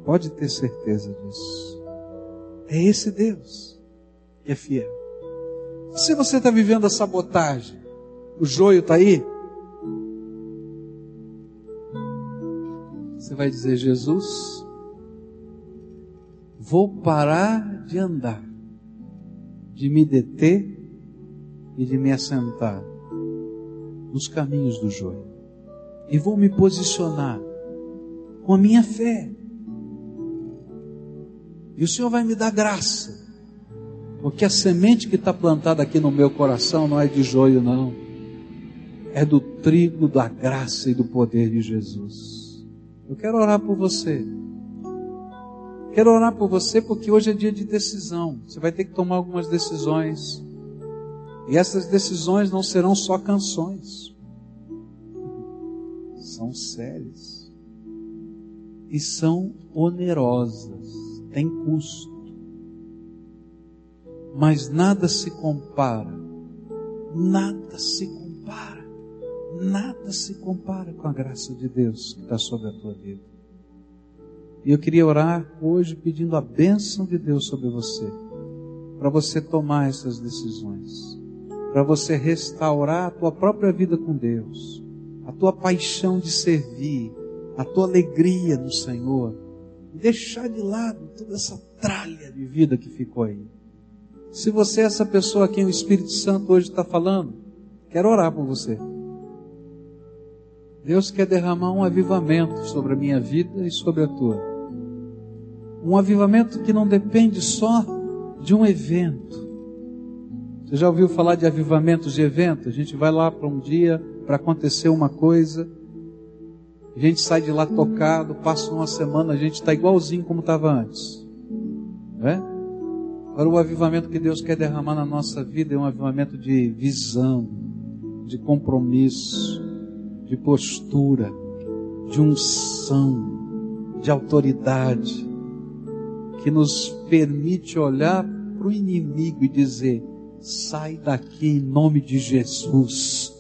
Pode ter certeza disso. É esse Deus que é fiel. Se você está vivendo a sabotagem, o joio está aí, você vai dizer: Jesus, vou parar de andar, de me deter e de me assentar nos caminhos do joio, e vou me posicionar com a minha fé e o Senhor vai me dar graça. Porque a semente que está plantada aqui no meu coração não é de joio, não. É do trigo da graça e do poder de Jesus. Eu quero orar por você. Quero orar por você porque hoje é dia de decisão. Você vai ter que tomar algumas decisões. E essas decisões não serão só canções. São sérias. E são onerosas tem custo. Mas nada se compara, nada se compara, nada se compara com a graça de Deus que está sobre a tua vida. E eu queria orar hoje pedindo a bênção de Deus sobre você, para você tomar essas decisões, para você restaurar a tua própria vida com Deus, a tua paixão de servir, a tua alegria no Senhor deixar de lado toda essa tralha de vida que ficou aí. Se você é essa pessoa a quem o Espírito Santo hoje está falando, quero orar por você. Deus quer derramar um avivamento sobre a minha vida e sobre a tua. Um avivamento que não depende só de um evento. Você já ouviu falar de avivamentos de evento? A gente vai lá para um dia para acontecer uma coisa a gente sai de lá tocado, passa uma semana, a gente está igualzinho como estava antes. Não é? Agora, o avivamento que Deus quer derramar na nossa vida é um avivamento de visão, de compromisso, de postura, de unção, de autoridade, que nos permite olhar para o inimigo e dizer: sai daqui em nome de Jesus.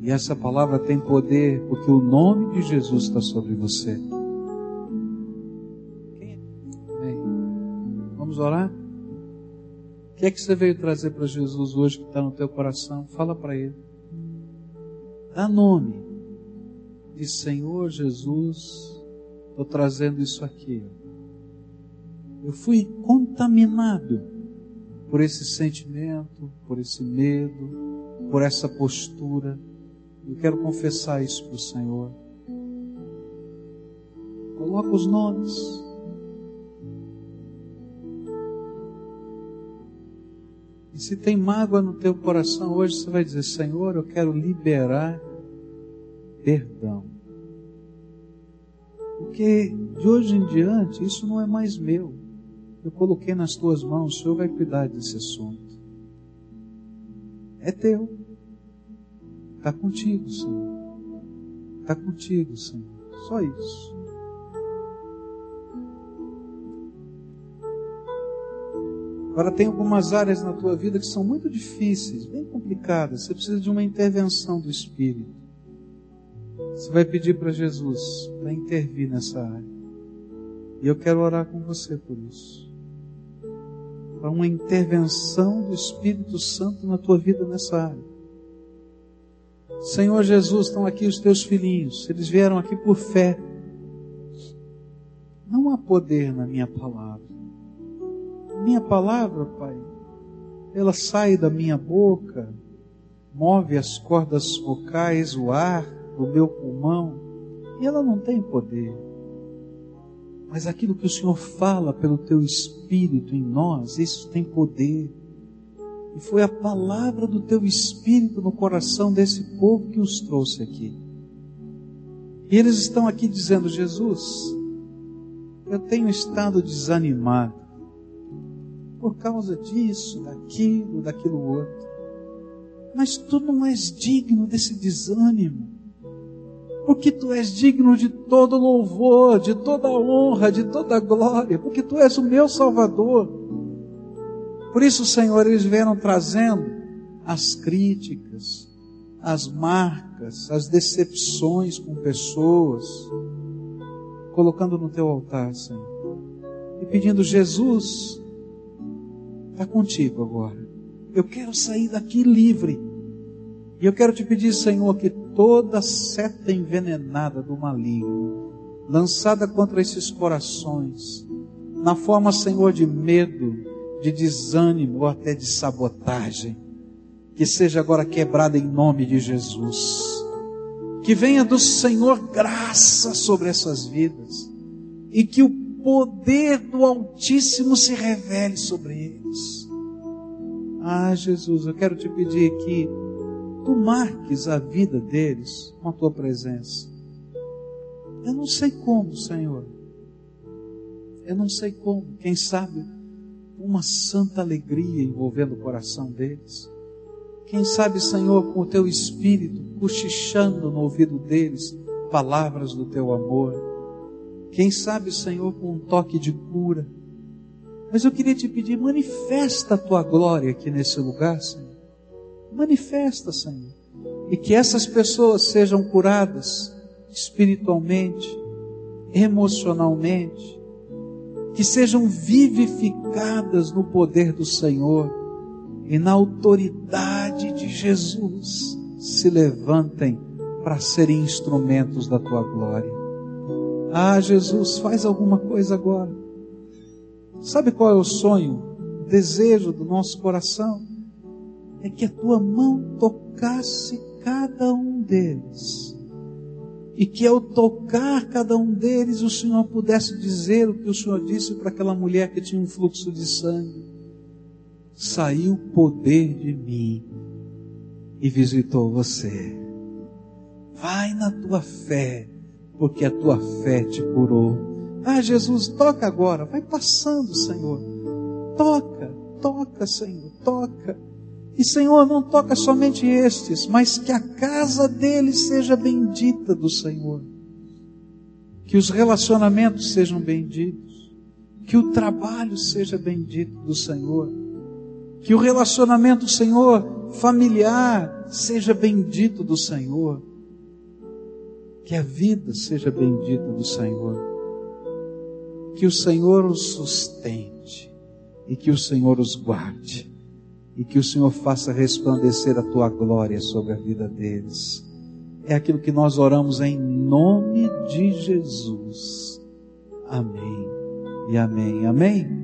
E essa palavra tem poder porque o nome de Jesus está sobre você. Vamos orar? O que é que você veio trazer para Jesus hoje que está no teu coração? Fala para Ele. Dá nome. Diz Senhor Jesus, estou trazendo isso aqui. Eu fui contaminado por esse sentimento, por esse medo, por essa postura. Eu quero confessar isso para o Senhor. Coloca os nomes. E se tem mágoa no teu coração hoje, você vai dizer: Senhor, eu quero liberar perdão. Porque de hoje em diante, isso não é mais meu. Eu coloquei nas tuas mãos, o Senhor vai cuidar desse assunto. É teu. Está contigo, Senhor. Está contigo, Senhor. Só isso. Agora, tem algumas áreas na tua vida que são muito difíceis, bem complicadas. Você precisa de uma intervenção do Espírito. Você vai pedir para Jesus para intervir nessa área. E eu quero orar com você por isso. Para uma intervenção do Espírito Santo na tua vida nessa área. Senhor Jesus, estão aqui os teus filhinhos. Eles vieram aqui por fé. Não há poder na minha palavra minha palavra, Pai, ela sai da minha boca, move as cordas vocais, o ar do meu pulmão, e ela não tem poder. Mas aquilo que o Senhor fala pelo teu Espírito em nós, isso tem poder. E foi a palavra do teu Espírito no coração desse povo que os trouxe aqui. E eles estão aqui dizendo: Jesus, eu tenho estado desanimado por causa disso, daquilo, daquilo outro. Mas tu não és digno desse desânimo, porque tu és digno de todo louvor, de toda honra, de toda glória, porque tu és o meu Salvador. Por isso, Senhor, eles vieram trazendo as críticas, as marcas, as decepções com pessoas, colocando no teu altar, Senhor, e pedindo, Jesus, está contigo agora. Eu quero sair daqui livre. E eu quero te pedir, Senhor, que toda seta envenenada do maligno, lançada contra esses corações, na forma, Senhor, de medo, de desânimo ou até de sabotagem, que seja agora quebrada em nome de Jesus. Que venha do Senhor graça sobre essas vidas e que o poder do Altíssimo se revele sobre eles. Ah, Jesus, eu quero te pedir que tu marques a vida deles com a tua presença. Eu não sei como, Senhor. Eu não sei como. Quem sabe uma santa alegria envolvendo o coração deles. Quem sabe, Senhor, com o teu espírito cochichando no ouvido deles palavras do teu amor quem sabe, Senhor, com um toque de cura. Mas eu queria te pedir, manifesta a tua glória aqui nesse lugar, Senhor. Manifesta, Senhor. E que essas pessoas sejam curadas espiritualmente, emocionalmente, que sejam vivificadas no poder do Senhor e na autoridade de Jesus se levantem para serem instrumentos da tua glória. Ah, Jesus, faz alguma coisa agora. Sabe qual é o sonho, o desejo do nosso coração? É que a tua mão tocasse cada um deles. E que ao tocar cada um deles, o Senhor pudesse dizer o que o Senhor disse para aquela mulher que tinha um fluxo de sangue. Saiu poder de mim e visitou você. Vai na tua fé porque a tua fé te curou. Ah, Jesus, toca agora, vai passando, Senhor. Toca, toca, Senhor, toca. E, Senhor, não toca somente estes, mas que a casa deles seja bendita do Senhor. Que os relacionamentos sejam benditos. Que o trabalho seja bendito do Senhor. Que o relacionamento, Senhor, familiar, seja bendito do Senhor. Que a vida seja bendita do Senhor. Que o Senhor os sustente e que o Senhor os guarde e que o Senhor faça resplandecer a tua glória sobre a vida deles. É aquilo que nós oramos em nome de Jesus. Amém e amém. Amém.